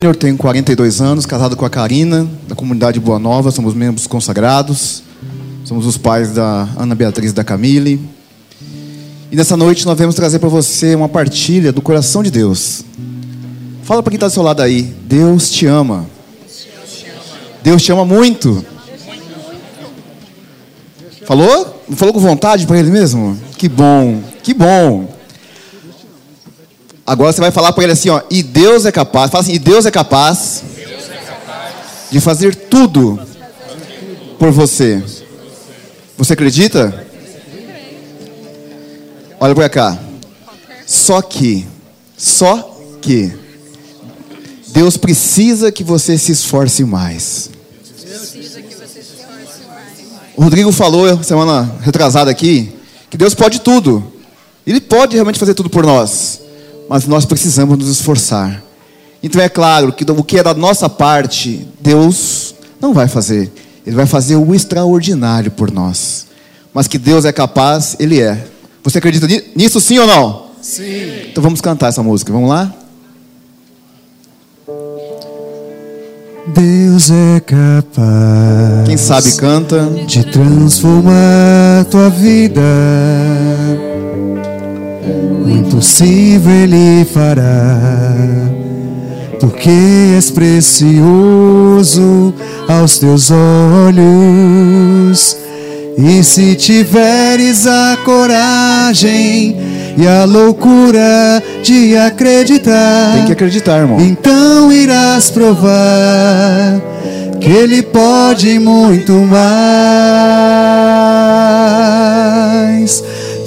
Eu tenho 42 anos, casado com a Karina, da comunidade Boa Nova, somos membros consagrados, somos os pais da Ana Beatriz e da Camille. E nessa noite nós vamos trazer para você uma partilha do coração de Deus. Fala para quem está do seu lado aí, Deus te ama. Deus te ama muito. Falou? Falou com vontade para ele mesmo? Que bom, que bom. Agora você vai falar para ele assim, ó, e Deus é capaz, fala assim, e Deus é capaz, Deus é capaz de fazer tudo por você. Você acredita? Olha para cá. Só que, só que, Deus precisa que você se esforce mais. O Rodrigo falou semana retrasada aqui que Deus pode tudo. Ele pode realmente fazer tudo por nós mas nós precisamos nos esforçar. Então é claro que o que é da nossa parte, Deus não vai fazer. Ele vai fazer o extraordinário por nós. Mas que Deus é capaz, Ele é. Você acredita nisso sim ou não? Sim. Então vamos cantar essa música. Vamos lá? Deus é capaz. Quem sabe canta. De transformar tua vida o impossível Ele fará, porque és precioso aos teus olhos. E se tiveres a coragem e a loucura de acreditar, tem que acreditar, irmão. Então irás provar que Ele pode muito mais.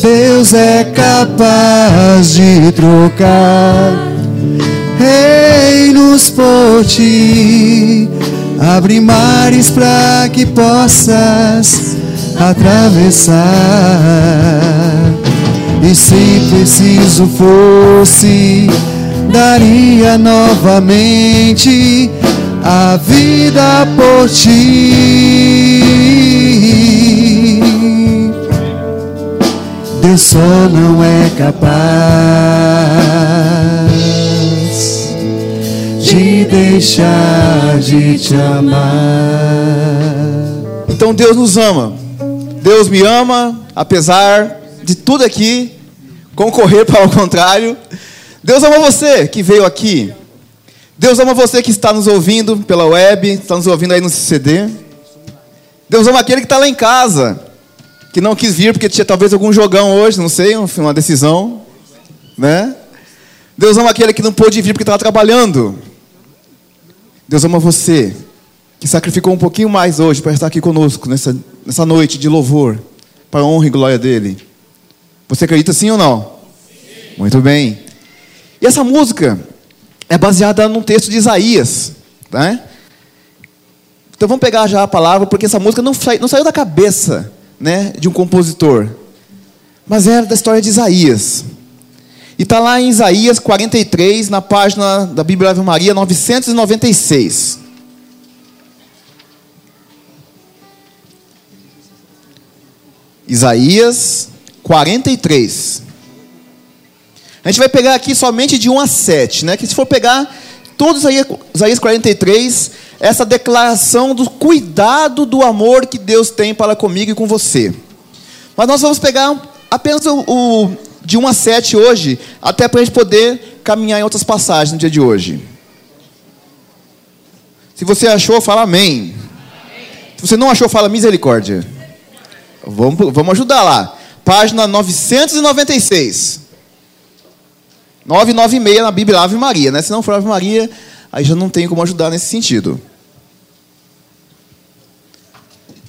Deus é capaz de trocar reinos por ti, abre mares para que possas atravessar. E se preciso fosse, daria novamente a vida por ti. Deus só não é capaz de deixar de te amar. Então Deus nos ama. Deus me ama, apesar de tudo aqui concorrer para o contrário. Deus ama você que veio aqui. Deus ama você que está nos ouvindo pela web, está nos ouvindo aí no CD. Deus ama aquele que está lá em casa que não quis vir porque tinha talvez algum jogão hoje, não sei, uma decisão, né? Deus ama aquele que não pôde vir porque estava trabalhando. Deus ama você, que sacrificou um pouquinho mais hoje para estar aqui conosco nessa, nessa noite de louvor, para a honra e glória dele. Você acredita sim ou não? Sim. Muito bem. E essa música é baseada num texto de Isaías, né? Então vamos pegar já a palavra, porque essa música não, não saiu da cabeça né, de um compositor, mas era da história de Isaías. E está lá em Isaías 43, na página da Bíblia Ave Maria 996. Isaías 43. A gente vai pegar aqui somente de 1 a 7, né? Que se for pegar todos Isaías 43, essa declaração do cuidado do amor que Deus tem para comigo e com você. Mas nós vamos pegar apenas o, o de 1 a 7 hoje, até para a gente poder caminhar em outras passagens no dia de hoje. Se você achou, fala amém. Se você não achou, fala misericórdia. Vamos, vamos ajudar lá. Página 996. 996 na Bíblia Ave Maria, né? Se não for Ave Maria, aí já não tem como ajudar nesse sentido.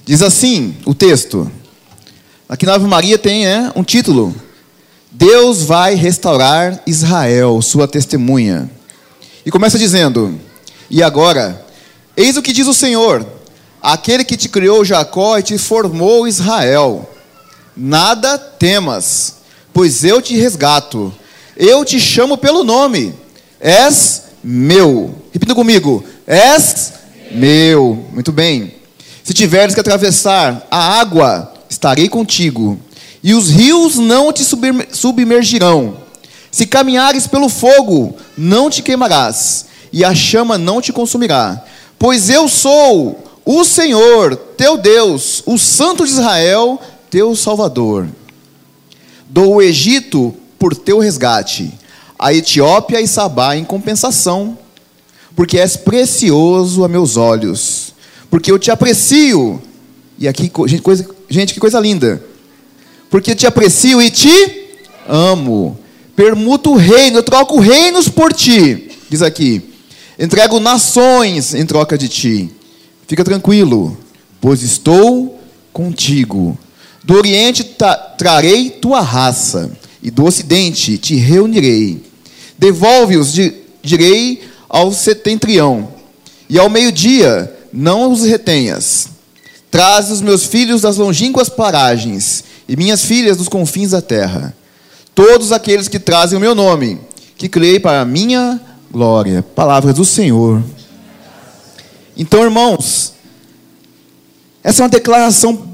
Diz assim o texto. Aqui na Ave Maria tem é, um título: Deus vai restaurar Israel, sua testemunha. E começa dizendo: E agora, eis o que diz o Senhor, aquele que te criou Jacó e te formou Israel. Nada temas, pois eu te resgato. Eu te chamo pelo nome. És meu. Repita comigo: És meu. Muito bem. Se tiveres que atravessar a água, estarei contigo, e os rios não te submergirão. Se caminhares pelo fogo, não te queimarás, e a chama não te consumirá. Pois eu sou o Senhor, teu Deus, o Santo de Israel, teu Salvador. Dou o Egito por teu resgate, a Etiópia e Sabá em compensação, porque és precioso a meus olhos, porque eu te aprecio. E aqui, gente, coisa, gente que coisa linda. Porque te aprecio e te amo. Permuto o reino, eu troco reinos por ti. Diz aqui. Entrego nações em troca de ti. Fica tranquilo, pois estou contigo. Do Oriente trarei tua raça, e do Ocidente te reunirei. Devolve-os, direi ao setentrião, e ao meio-dia não os retenhas. Traz os meus filhos das longínquas paragens, e minhas filhas dos confins da terra. Todos aqueles que trazem o meu nome, que creem para a minha glória. Palavras do Senhor. Então, irmãos, essa é uma declaração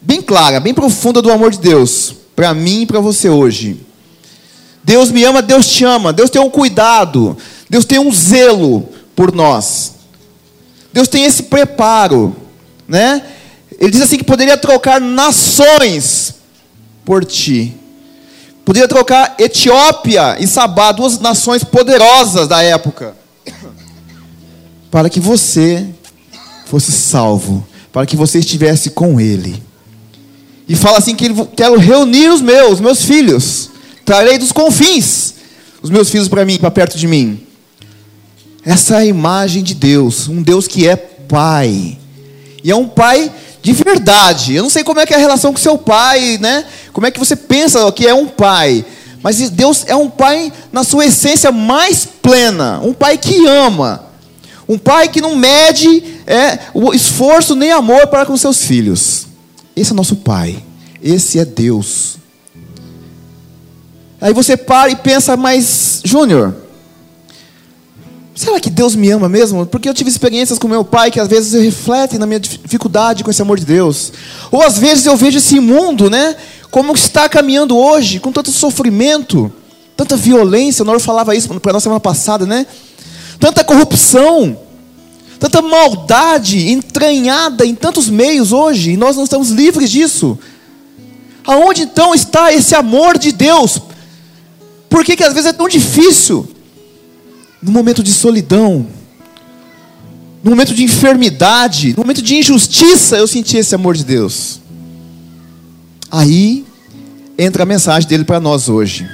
bem clara, bem profunda do amor de Deus para mim e para você hoje. Deus me ama, Deus te ama, Deus tem um cuidado, Deus tem um zelo por nós. Deus tem esse preparo, né? Ele diz assim que poderia trocar nações por ti. Poderia trocar Etiópia e Sabá, duas nações poderosas da época, para que você fosse salvo, para que você estivesse com Ele. E fala assim que ele quero reunir os meus, meus filhos, trarei dos confins os meus filhos para mim, para perto de mim. Essa é a imagem de Deus, um Deus que é Pai. E é um Pai de verdade. Eu não sei como é que é a relação com seu pai, né? Como é que você pensa que é um pai? Mas Deus é um pai na sua essência mais plena, um pai que ama, um pai que não mede é, o esforço nem amor para com seus filhos. Esse é nosso pai, esse é Deus. Aí você para e pensa, mas Júnior, será que Deus me ama mesmo? Porque eu tive experiências com meu pai que às vezes refletem na minha dificuldade com esse amor de Deus. Ou às vezes eu vejo esse mundo, né? como está caminhando hoje, com tanto sofrimento, tanta violência, o Noro falava isso para nós semana passada, né? Tanta corrupção, tanta maldade entranhada em tantos meios hoje, e nós não estamos livres disso. Aonde então está esse amor de Deus? Por que, que às vezes é tão difícil? No momento de solidão, no momento de enfermidade, no momento de injustiça, eu senti esse amor de Deus. Aí entra a mensagem dele para nós hoje.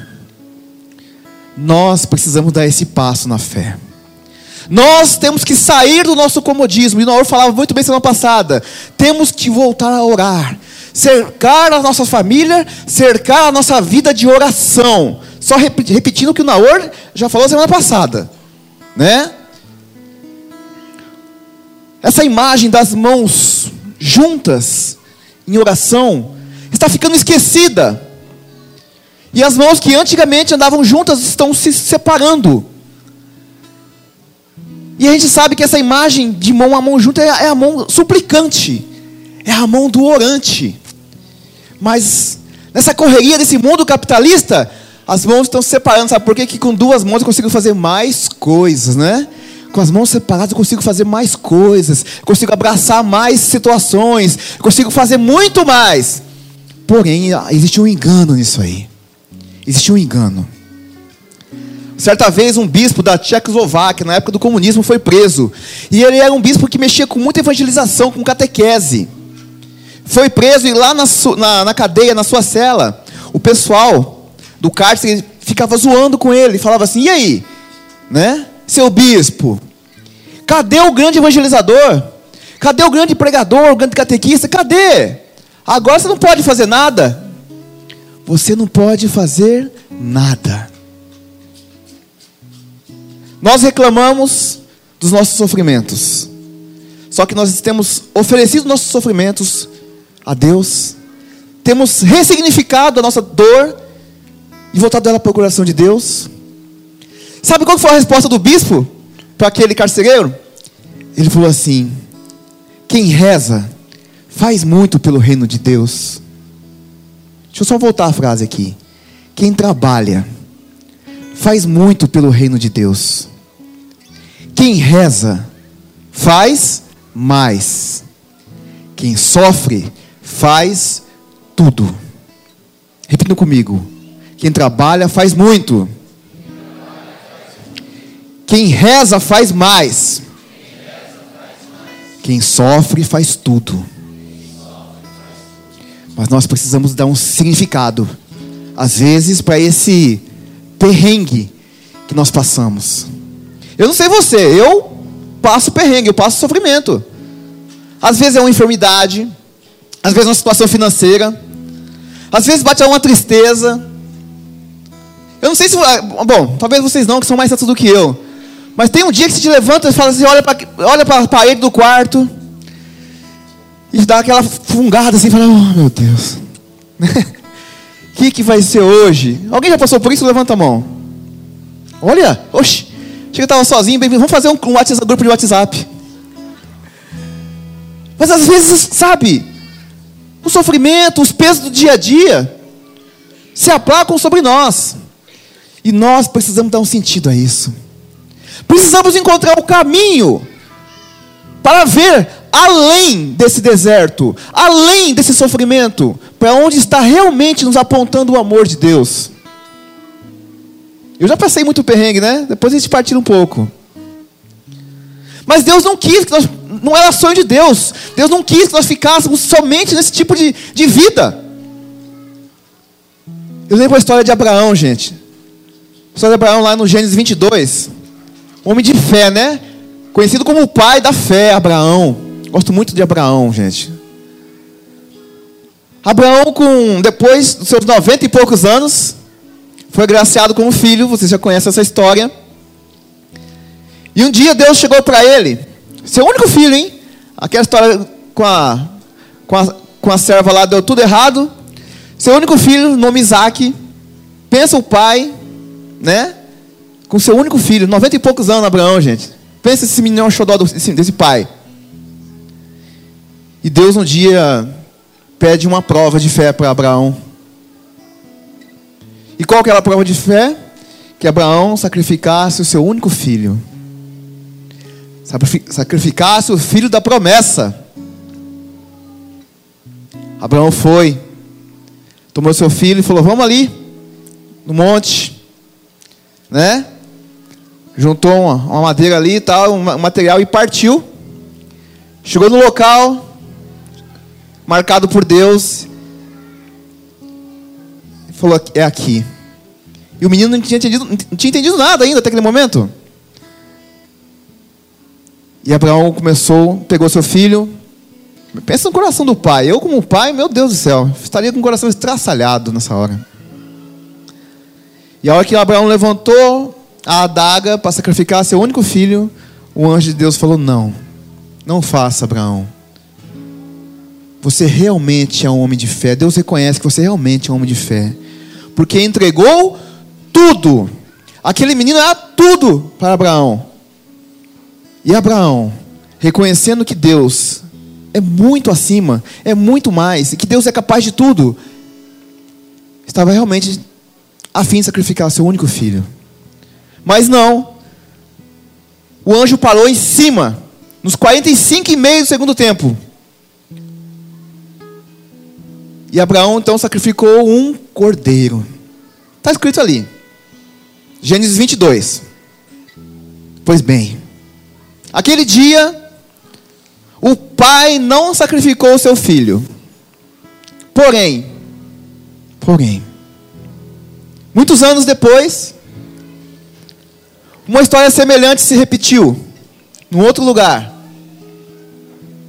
Nós precisamos dar esse passo na fé. Nós temos que sair do nosso comodismo. E Naor falava muito bem semana passada. Temos que voltar a orar. Cercar a nossa família, cercar a nossa vida de oração. Só repetindo o que o Naor já falou semana passada. Né? Essa imagem das mãos juntas em oração está ficando esquecida. E as mãos que antigamente andavam juntas estão se separando. E a gente sabe que essa imagem de mão a mão junta é, é a mão suplicante, é a mão do orante. Mas nessa correria desse mundo capitalista, as mãos estão se separando. Sabe por quê? Que com duas mãos eu consigo fazer mais coisas, né? Com as mãos separadas eu consigo fazer mais coisas, consigo abraçar mais situações, consigo fazer muito mais. Porém, existe um engano nisso aí. Existe um engano. Certa vez, um bispo da Tchecoslováquia, na época do comunismo, foi preso. E ele era um bispo que mexia com muita evangelização, com catequese. Foi preso e lá na, na, na cadeia, na sua cela, o pessoal do cárcere ficava zoando com ele. Falava assim: e aí? Né? Seu bispo, cadê o grande evangelizador? Cadê o grande pregador, o grande catequista? Cadê? Agora você não pode fazer nada. Você não pode fazer nada. Nós reclamamos dos nossos sofrimentos. Só que nós temos oferecido nossos sofrimentos a Deus. Temos ressignificado a nossa dor e voltado ela para o coração de Deus. Sabe qual foi a resposta do bispo para aquele carcereiro? Ele falou assim: Quem reza faz muito pelo reino de Deus. Deixa eu só voltar a frase aqui. Quem trabalha faz muito pelo reino de Deus. Quem reza faz mais. Quem sofre faz tudo. Repita comigo. Quem trabalha faz muito. Quem reza faz mais. Quem sofre faz tudo. Mas nós precisamos dar um significado, às vezes, para esse perrengue que nós passamos. Eu não sei você, eu passo perrengue, eu passo sofrimento. Às vezes é uma enfermidade, às vezes é uma situação financeira, às vezes bate uma tristeza. Eu não sei se. Bom, talvez vocês não, que são mais santos do que eu. Mas tem um dia que você te levanta e fala assim, olha para olha a parede do quarto e dá aquela fungada assim, fala, oh meu Deus. O que, que vai ser hoje? Alguém já passou por isso? Levanta a mão. Olha, oxe, chega que estava sozinho, bem, vamos fazer um, um, WhatsApp, um grupo de WhatsApp. Mas às vezes, sabe, o sofrimento, os pesos do dia a dia se aplacam sobre nós. E nós precisamos dar um sentido a isso. Precisamos encontrar o caminho para ver além desse deserto, além desse sofrimento, para onde está realmente nos apontando o amor de Deus. Eu já passei muito perrengue, né? Depois a gente partilha um pouco. Mas Deus não quis que nós, não era sonho de Deus. Deus não quis que nós ficássemos somente nesse tipo de, de vida. Eu lembro a história de Abraão, gente. A história de Abraão lá no Gênesis 22. Homem de fé, né? Conhecido como o pai da fé, Abraão. Gosto muito de Abraão, gente. Abraão, com depois dos seus noventa e poucos anos, foi agraciado com filho. Você já conhece essa história. E um dia Deus chegou para ele, seu único filho, hein? Aquela história com a, com a, com a serva lá deu tudo errado. Seu único filho, nome Isaac. Pensa o pai, né? Com seu único filho, noventa e poucos anos, Abraão, gente. Pensa esse menino xodó desse, desse pai. E Deus um dia pede uma prova de fé para Abraão. E qual que era a prova de fé? Que Abraão sacrificasse o seu único filho. Sacrificasse o filho da promessa. Abraão foi, tomou seu filho e falou: Vamos ali, no monte, né? juntou uma, uma madeira ali e tal, um material e partiu. Chegou no local, marcado por Deus, falou: É aqui. E o menino não tinha, entendido, não tinha entendido nada ainda até aquele momento. E Abraão começou, pegou seu filho. Pensa no coração do pai. Eu, como pai, meu Deus do céu, estaria com o coração estraçalhado nessa hora. E a hora que Abraão levantou, a adaga para sacrificar seu único filho, o anjo de Deus falou: Não, não faça, Abraão. Você realmente é um homem de fé. Deus reconhece que você realmente é um homem de fé. Porque entregou tudo. Aquele menino era tudo para Abraão. E Abraão, reconhecendo que Deus é muito acima, é muito mais, e que Deus é capaz de tudo, estava realmente a fim de sacrificar seu único filho. Mas não. O anjo parou em cima, nos 45 e meio do segundo tempo. E Abraão então sacrificou um cordeiro. Está escrito ali. Gênesis 22. Pois bem, aquele dia, o pai não sacrificou seu filho. Porém, porém, muitos anos depois, uma história semelhante se repetiu, num outro lugar.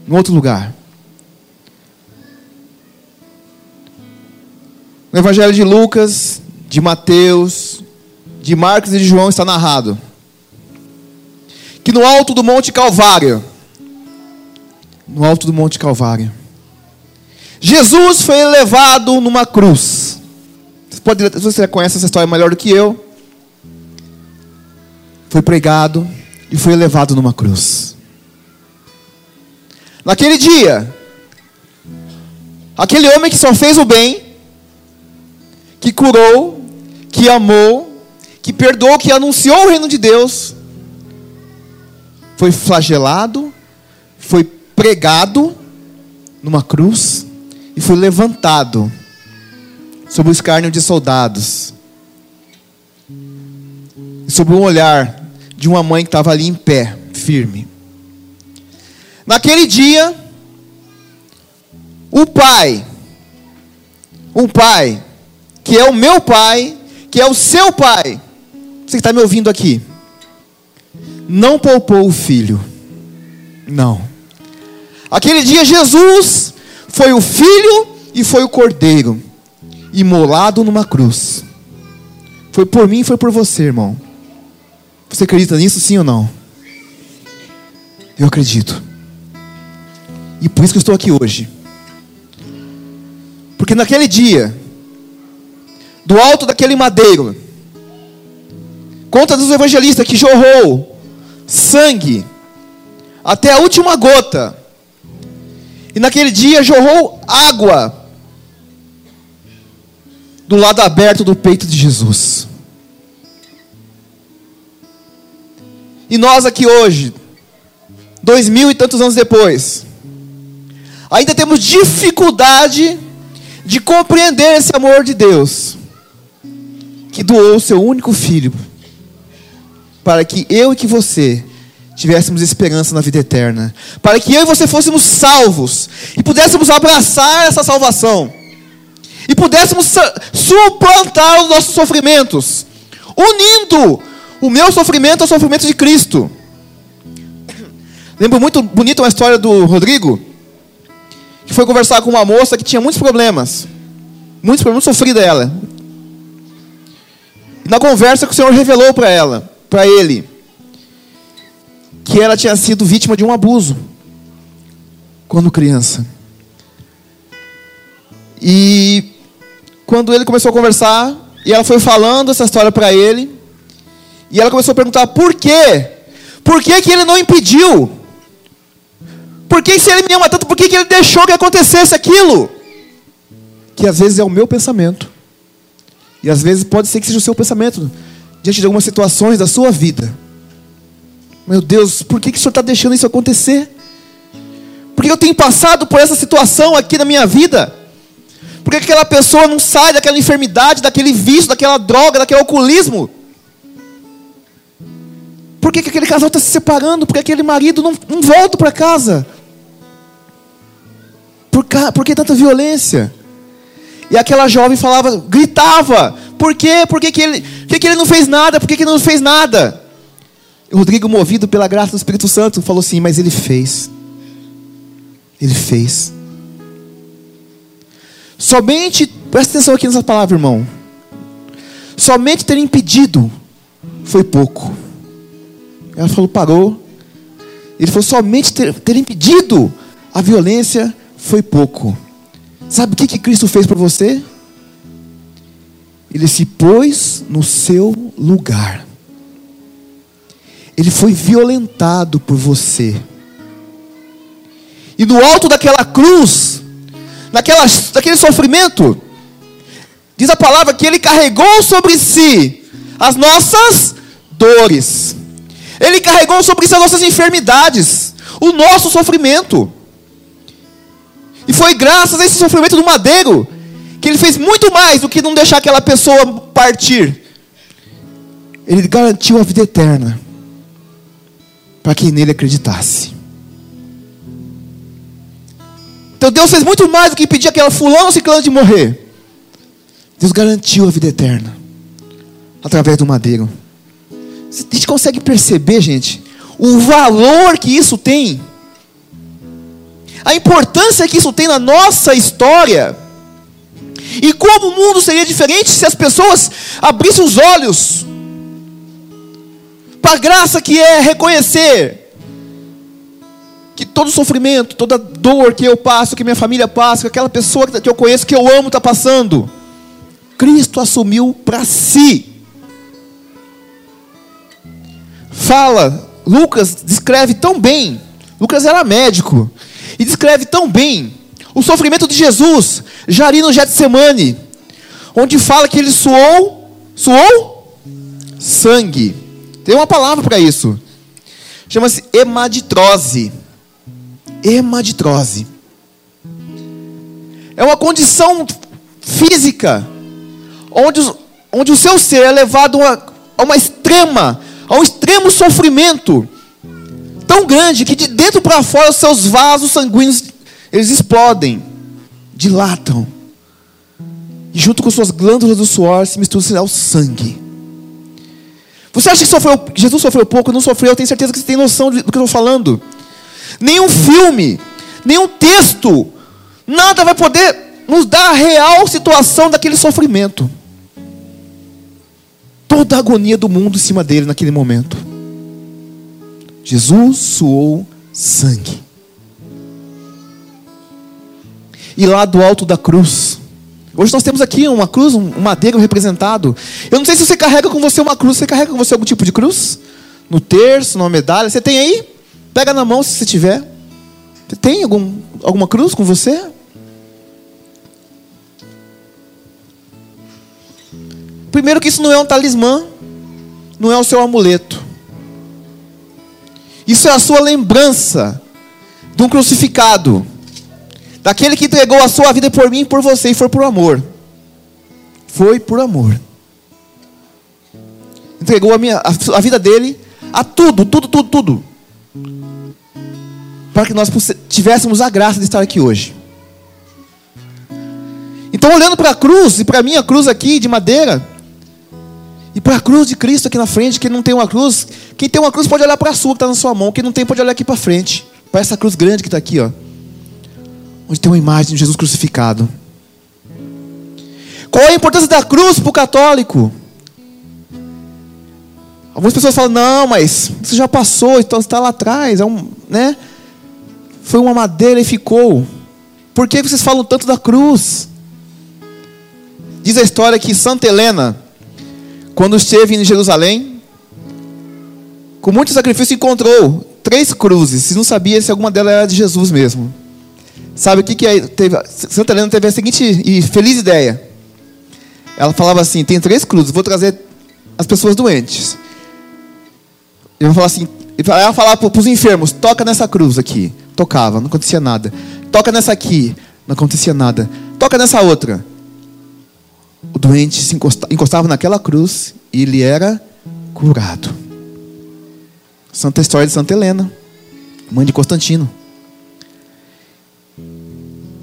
Num outro lugar. No Evangelho de Lucas, de Mateus, de Marcos e de João está narrado que no alto do Monte Calvário, no alto do Monte Calvário, Jesus foi levado numa cruz. Você, pode, você conhece essa história melhor do que eu foi pregado e foi levado numa cruz. Naquele dia, aquele homem que só fez o bem, que curou, que amou, que perdoou, que anunciou o reino de Deus, foi flagelado, foi pregado numa cruz e foi levantado sob o escárnio de soldados, sob o olhar de uma mãe que estava ali em pé, firme. Naquele dia, o pai, um pai, que é o meu pai, que é o seu pai, você que está me ouvindo aqui, não poupou o filho. Não. Aquele dia Jesus foi o filho e foi o cordeiro, imolado numa cruz. Foi por mim e foi por você, irmão. Você acredita nisso, sim ou não? Eu acredito. E por isso que eu estou aqui hoje. Porque naquele dia, do alto daquele madeiro, conta dos evangelistas que jorrou sangue até a última gota. E naquele dia jorrou água do lado aberto do peito de Jesus. E nós aqui hoje, dois mil e tantos anos depois, ainda temos dificuldade de compreender esse amor de Deus, que doou seu único filho para que eu e que você tivéssemos esperança na vida eterna, para que eu e você fôssemos salvos e pudéssemos abraçar essa salvação e pudéssemos suplantar os nossos sofrimentos, unindo o meu sofrimento ao sofrimento de Cristo. Lembro muito bonita uma história do Rodrigo, que foi conversar com uma moça que tinha muitos problemas, muitos problemas, sofrida ela. E na conversa que o Senhor revelou para ela para ele que ela tinha sido vítima de um abuso quando criança. E quando ele começou a conversar, e ela foi falando essa história para ele, e ela começou a perguntar por quê? Por que, que ele não impediu? Por que se ele me ama tanto, por que, que ele deixou que acontecesse aquilo? Que às vezes é o meu pensamento. E às vezes pode ser que seja o seu pensamento diante de algumas situações da sua vida. Meu Deus, por que, que o Senhor está deixando isso acontecer? Por que eu tenho passado por essa situação aqui na minha vida? Por que aquela pessoa não sai daquela enfermidade, daquele vício, daquela droga, daquele alcoolismo? Por que, que aquele casal está se separando? Por que aquele marido não, não volta para casa? Por, por que tanta violência? E aquela jovem falava, gritava: Por quê? Por que, que, ele, que, que ele não fez nada? Por que, que ele não fez nada? O Rodrigo, movido pela graça do Espírito Santo, falou assim: Mas ele fez. Ele fez. Somente, presta atenção aqui nessa palavra, irmão. Somente ter impedido foi pouco. Ela falou, parou. Ele falou, somente ter, ter impedido a violência foi pouco. Sabe o que, que Cristo fez para você? Ele se pôs no seu lugar. Ele foi violentado por você. E no alto daquela cruz, naquela, daquele sofrimento, diz a palavra que ele carregou sobre si as nossas dores. Ele carregou sobre si as nossas enfermidades, o nosso sofrimento. E foi graças a esse sofrimento do madeiro que ele fez muito mais do que não deixar aquela pessoa partir. Ele garantiu a vida eterna para quem nele acreditasse. Então Deus fez muito mais do que pedir aquela fulano ciclano de morrer. Deus garantiu a vida eterna através do madeiro. A gente consegue perceber, gente, o valor que isso tem a importância que isso tem na nossa história. E como o mundo seria diferente se as pessoas abrissem os olhos para a graça que é reconhecer que todo sofrimento, toda dor que eu passo, que minha família passa, que aquela pessoa que eu conheço, que eu amo, está passando, Cristo assumiu para si. Fala, Lucas descreve tão bem. Lucas era médico. E descreve tão bem o sofrimento de Jesus, já ali no Getsemane, onde fala que ele suou, suou sangue. Tem uma palavra para isso. Chama-se hemaditrose. Hemaditrose. É uma condição física onde, onde o seu ser é levado a, a uma extrema, a um extremo sofrimento tão grande que de dentro para fora os seus vasos sanguíneos eles explodem, dilatam. E junto com suas glândulas do suor se mistura ao sangue. Você acha que sofreu, Jesus sofreu pouco? Não sofreu, eu tenho certeza que você tem noção do que eu estou falando. Nenhum filme, nenhum texto, nada vai poder nos dar a real situação daquele sofrimento. Toda a agonia do mundo em cima dele naquele momento. Jesus suou sangue. E lá do alto da cruz, Hoje nós temos aqui uma cruz, um madeiro representado. Eu não sei se você carrega com você uma cruz. Você carrega com você algum tipo de cruz? No terço, numa medalha? Você tem aí? Pega na mão se você tiver. Você tem algum, alguma cruz com você? Primeiro que isso não é um talismã, não é o seu amuleto. Isso é a sua lembrança de um crucificado, daquele que entregou a sua vida por mim e por você, e foi por amor. Foi por amor. Entregou a, minha, a, a vida dele a tudo, tudo, tudo, tudo. Para que nós tivéssemos a graça de estar aqui hoje. Então, olhando para a cruz, e para a minha cruz aqui de madeira, e para a cruz de Cristo aqui na frente, quem não tem uma cruz, quem tem uma cruz pode olhar para a sua que está na sua mão, quem não tem pode olhar aqui para frente, para essa cruz grande que está aqui, ó, onde tem uma imagem de Jesus crucificado. Qual é a importância da cruz para o católico? Algumas pessoas falam, não, mas isso já passou, então está lá atrás, é um, né? Foi uma madeira e ficou. Por que vocês falam tanto da cruz? Diz a história que Santa Helena, quando esteve em Jerusalém, com muito sacrifício encontrou três cruzes. Se não sabia se alguma delas era de Jesus mesmo. Sabe o que que é? Teve, Santa Helena teve a seguinte e feliz ideia. Ela falava assim: tem três cruzes, vou trazer as pessoas doentes. Eu vou falar assim, ela falava para os enfermos: toca nessa cruz aqui. Tocava, não acontecia nada. Toca nessa aqui, não acontecia nada. Toca nessa outra o doente se encostava, encostava naquela cruz e ele era curado. Santa história de Santa Helena, mãe de Constantino.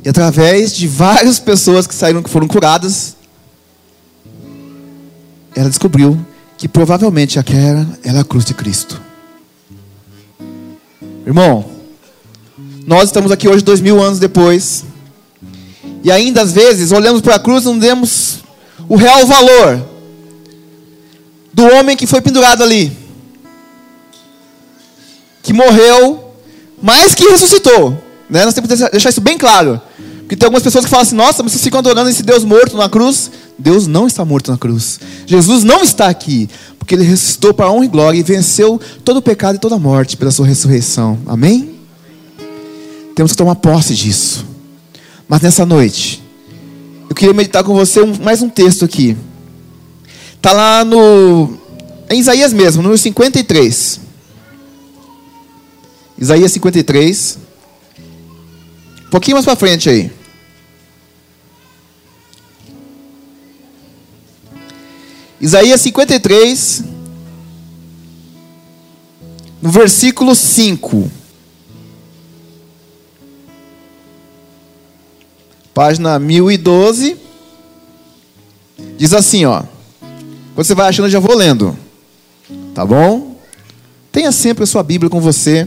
E através de várias pessoas que saíram que foram curadas, ela descobriu que provavelmente aquela era a cruz de Cristo. Irmão, nós estamos aqui hoje dois mil anos depois, e ainda às vezes olhamos para a cruz e não demos o real valor do homem que foi pendurado ali, que morreu, mas que ressuscitou. Né? Nós temos que deixar isso bem claro. Porque tem algumas pessoas que falam assim: nossa, mas vocês ficam adorando esse Deus morto na cruz. Deus não está morto na cruz. Jesus não está aqui. Porque ele ressuscitou para a honra e glória e venceu todo o pecado e toda a morte pela sua ressurreição. Amém? Temos que tomar posse disso. Mas nessa noite, eu queria meditar com você um, mais um texto aqui. Está lá no. Em Isaías mesmo, número 53. Isaías 53. Um pouquinho mais para frente aí. Isaías 53, no versículo 5. Página 1012. Diz assim, ó. Quando você vai achando, eu já vou lendo. Tá bom? Tenha sempre a sua Bíblia com você,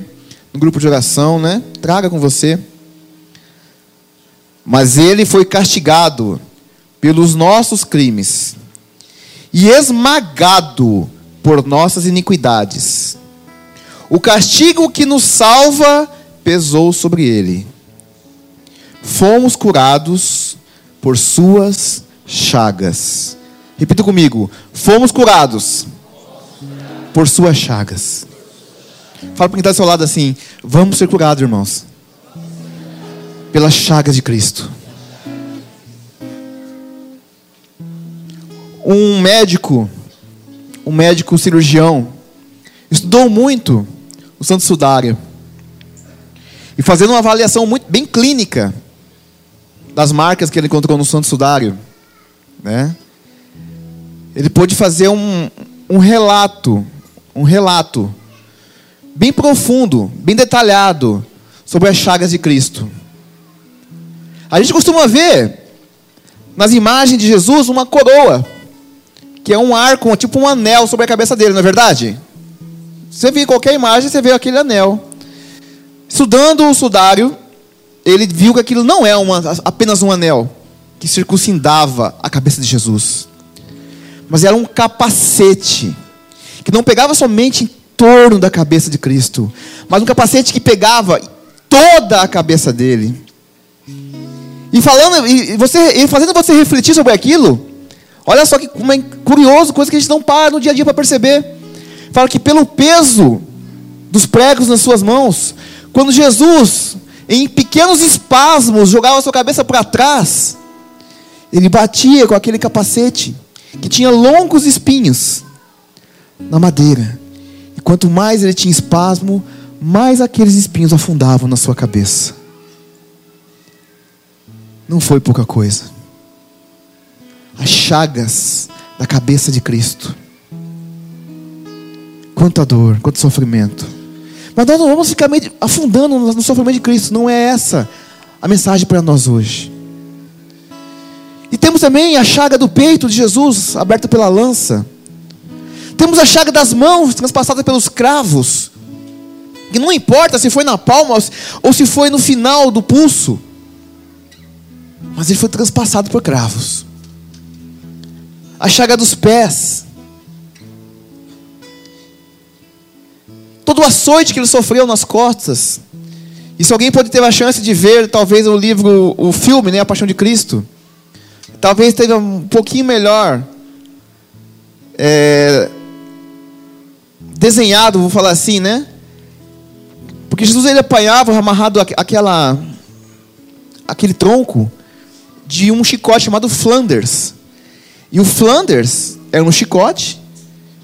no grupo de oração, né? Traga com você. Mas ele foi castigado pelos nossos crimes e esmagado por nossas iniquidades. O castigo que nos salva pesou sobre ele fomos curados por suas chagas. Repita comigo: fomos curados por suas chagas. Fala para quem está ao seu lado assim: vamos ser curados, irmãos, pelas chagas de Cristo. Um médico, um médico cirurgião, estudou muito Santo Sudário. E fazendo uma avaliação muito bem clínica das marcas que ele encontrou no Santo Sudário, né? Ele pôde fazer um, um relato, um relato bem profundo, bem detalhado sobre as chagas de Cristo. A gente costuma ver nas imagens de Jesus uma coroa, que é um arco, tipo um anel sobre a cabeça dele, não é verdade? Você vê qualquer imagem, você vê aquele anel. Estudando o sudário, ele viu que aquilo não é uma, apenas um anel que circuncindava a cabeça de Jesus, mas era um capacete que não pegava somente em torno da cabeça de Cristo, mas um capacete que pegava toda a cabeça dele. E falando, e você, e fazendo você refletir sobre aquilo, olha só que como é curioso, coisa que a gente não para no dia a dia para perceber. Fala que pelo peso dos pregos nas suas mãos, quando Jesus, em pequenos espasmos, jogava sua cabeça para trás, ele batia com aquele capacete que tinha longos espinhos na madeira. E quanto mais ele tinha espasmo, mais aqueles espinhos afundavam na sua cabeça. Não foi pouca coisa. As chagas da cabeça de Cristo. Quanta dor, quanto sofrimento. Mas nós não vamos ficar afundando no sofrimento de Cristo. Não é essa a mensagem para nós hoje. E temos também a chaga do peito de Jesus, aberta pela lança. Temos a chaga das mãos, transpassadas pelos cravos. Que não importa se foi na palma ou se foi no final do pulso. Mas ele foi transpassado por cravos. A chaga dos pés. Todo o açoite que ele sofreu nas costas. E se alguém pode ter a chance de ver, talvez o livro, o filme, né, A Paixão de Cristo, talvez esteja um pouquinho melhor é, desenhado, vou falar assim, né? Porque Jesus ele apanhava amarrado aquela aquele tronco de um chicote chamado Flanders. E o Flanders era um chicote,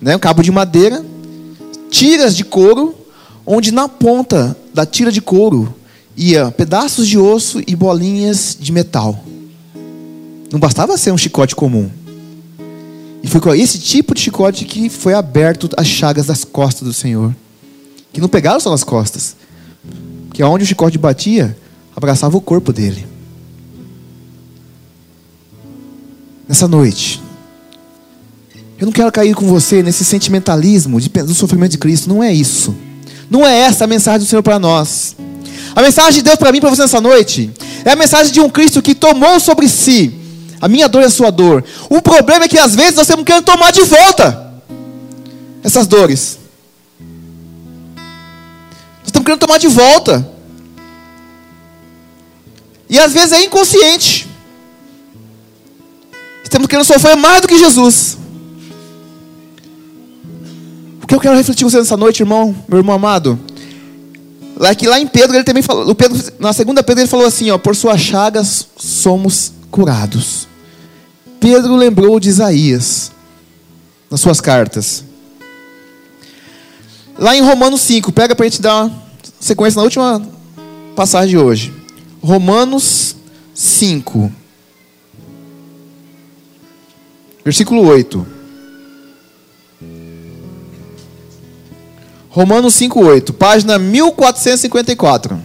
né, um cabo de madeira tiras de couro, onde na ponta da tira de couro ia pedaços de osso e bolinhas de metal. Não bastava ser um chicote comum. E foi com esse tipo de chicote que foi aberto as chagas das costas do Senhor. Que não pegaram só nas costas. Que aonde o chicote batia, abraçava o corpo dele. Nessa noite, eu não quero cair com você nesse sentimentalismo do sofrimento de Cristo. Não é isso. Não é essa a mensagem do Senhor para nós. A mensagem de Deus para mim para você nessa noite é a mensagem de um Cristo que tomou sobre si a minha dor e a sua dor. O problema é que às vezes nós temos que tomar de volta essas dores. Nós estamos querendo tomar de volta. E às vezes é inconsciente. Estamos querendo sofrer mais do que Jesus que eu quero refletir com você nessa noite, irmão, meu irmão amado, é que lá em Pedro ele também falou, Pedro, na segunda Pedro ele falou assim, ó, por suas chagas somos curados. Pedro lembrou de Isaías nas suas cartas. Lá em Romanos 5, pega para a gente dar sequência na última passagem de hoje. Romanos 5, versículo 8. Romanos 5,8, página 1454.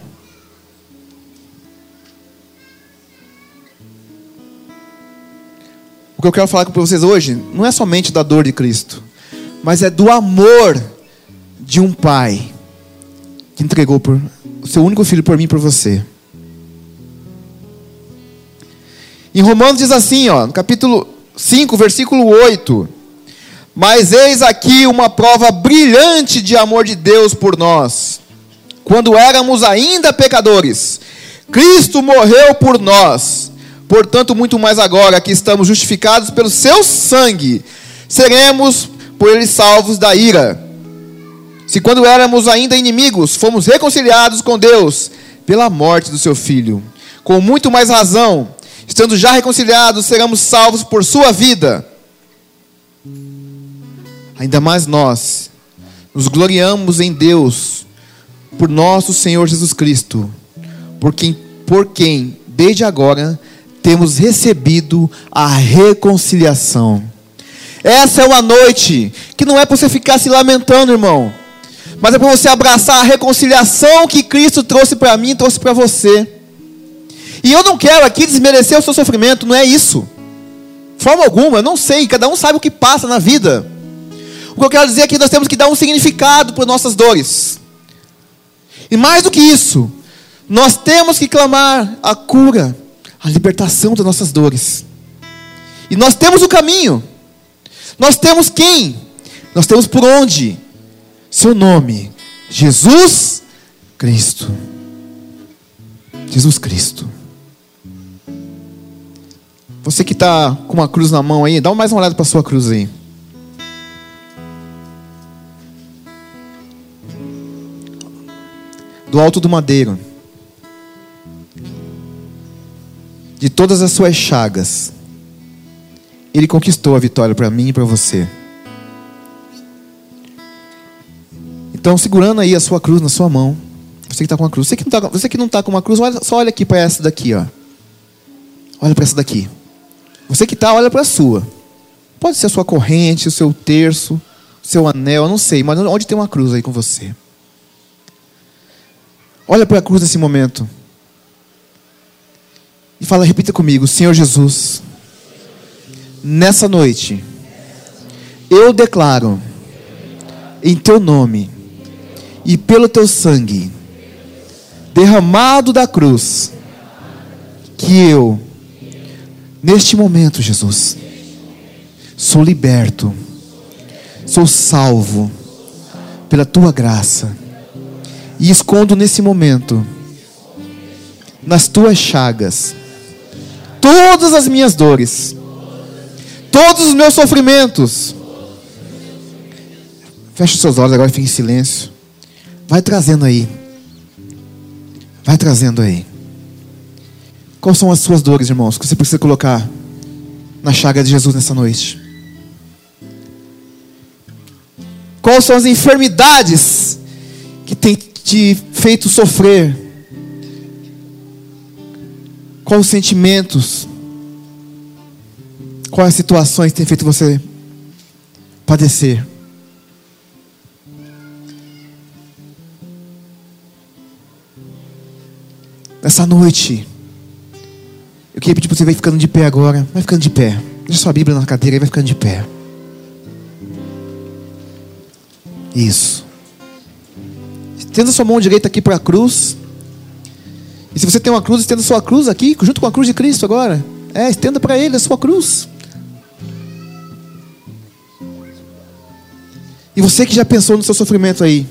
O que eu quero falar com vocês hoje não é somente da dor de Cristo, mas é do amor de um pai que entregou por, o seu único filho por mim e por você. Em Romanos diz assim, ó, no capítulo 5, versículo 8: mas eis aqui uma prova brilhante de amor de Deus por nós. Quando éramos ainda pecadores, Cristo morreu por nós. Portanto, muito mais agora que estamos justificados pelo seu sangue, seremos por ele salvos da ira. Se quando éramos ainda inimigos, fomos reconciliados com Deus pela morte do seu filho, com muito mais razão, estando já reconciliados, seremos salvos por sua vida ainda mais nós, nos gloriamos em Deus por nosso Senhor Jesus Cristo, por quem, por quem desde agora temos recebido a reconciliação. Essa é uma noite que não é para você ficar se lamentando, irmão, mas é para você abraçar a reconciliação que Cristo trouxe para mim, trouxe para você. E eu não quero aqui desmerecer o seu sofrimento, não é isso. Forma alguma, eu não sei, cada um sabe o que passa na vida. O que eu quero dizer é que nós temos que dar um significado para nossas dores. E mais do que isso, nós temos que clamar a cura, a libertação das nossas dores. E nós temos o caminho. Nós temos quem? Nós temos por onde? Seu nome, Jesus Cristo. Jesus Cristo. Você que está com uma cruz na mão aí, dá mais uma olhada para sua cruz aí. Do alto do madeiro, de todas as suas chagas, Ele conquistou a vitória para mim e para você. Então, segurando aí a sua cruz na sua mão, você que está com a cruz, você que não está, você que não tá com uma cruz, olha, só olha aqui para essa daqui, ó. Olha para essa daqui. Você que está, olha para a sua. Pode ser a sua corrente, o seu terço, o seu anel, eu não sei, mas onde tem uma cruz aí com você? Olha para a cruz nesse momento. E fala, repita comigo, Senhor Jesus, nessa noite, eu declaro, em teu nome e pelo teu sangue, derramado da cruz, que eu Neste momento, Jesus, sou liberto, sou salvo pela tua graça, e escondo nesse momento, nas tuas chagas, todas as minhas dores, todos os meus sofrimentos. Feche os seus olhos agora, fique em silêncio. Vai trazendo aí. Vai trazendo aí. Quais são as suas dores, irmãos, que você precisa colocar na chaga de Jesus nessa noite? Quais são as enfermidades te feito sofrer? Quais os sentimentos? Quais as situações têm feito você padecer? Nessa noite, eu queria pedir para você vai ficando de pé agora. Vai ficando de pé. Deixa sua Bíblia na cadeira e vai ficando de pé. Isso. Estenda sua mão direita aqui para a cruz. E se você tem uma cruz, estenda sua cruz aqui, junto com a cruz de Cristo agora. É, estenda para Ele a sua cruz. E você que já pensou no seu sofrimento aí,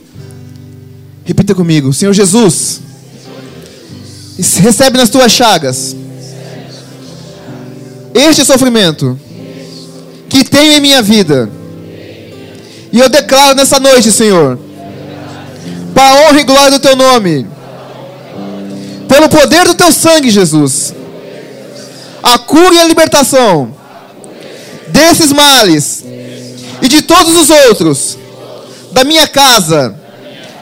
repita comigo: Senhor Jesus, recebe nas tuas chagas este sofrimento que tenho em minha vida. E eu declaro nessa noite, Senhor, para a honra e glória do teu nome, pelo poder do teu sangue, Jesus, a cura e a libertação desses males e de todos os outros, da minha casa,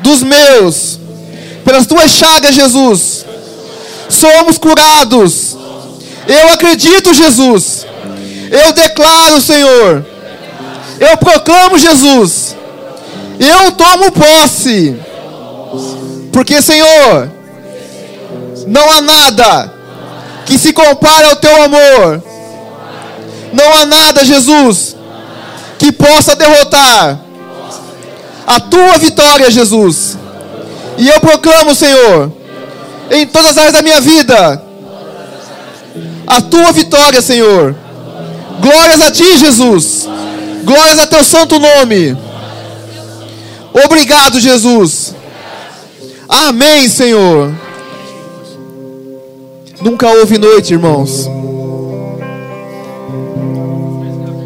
dos meus, pelas tuas chagas, Jesus, somos curados eu acredito, Jesus. Eu declaro, Senhor. Eu proclamo, Jesus. Eu tomo posse. Porque, Senhor, não há nada que se compare ao teu amor. Não há nada, Jesus, que possa derrotar a tua vitória, Jesus. E eu proclamo, Senhor, em todas as áreas da minha vida, a tua vitória, Senhor. Glórias a ti, Jesus. Glórias a teu santo nome. Obrigado, Jesus. Amém, Senhor. Nunca houve noite, irmãos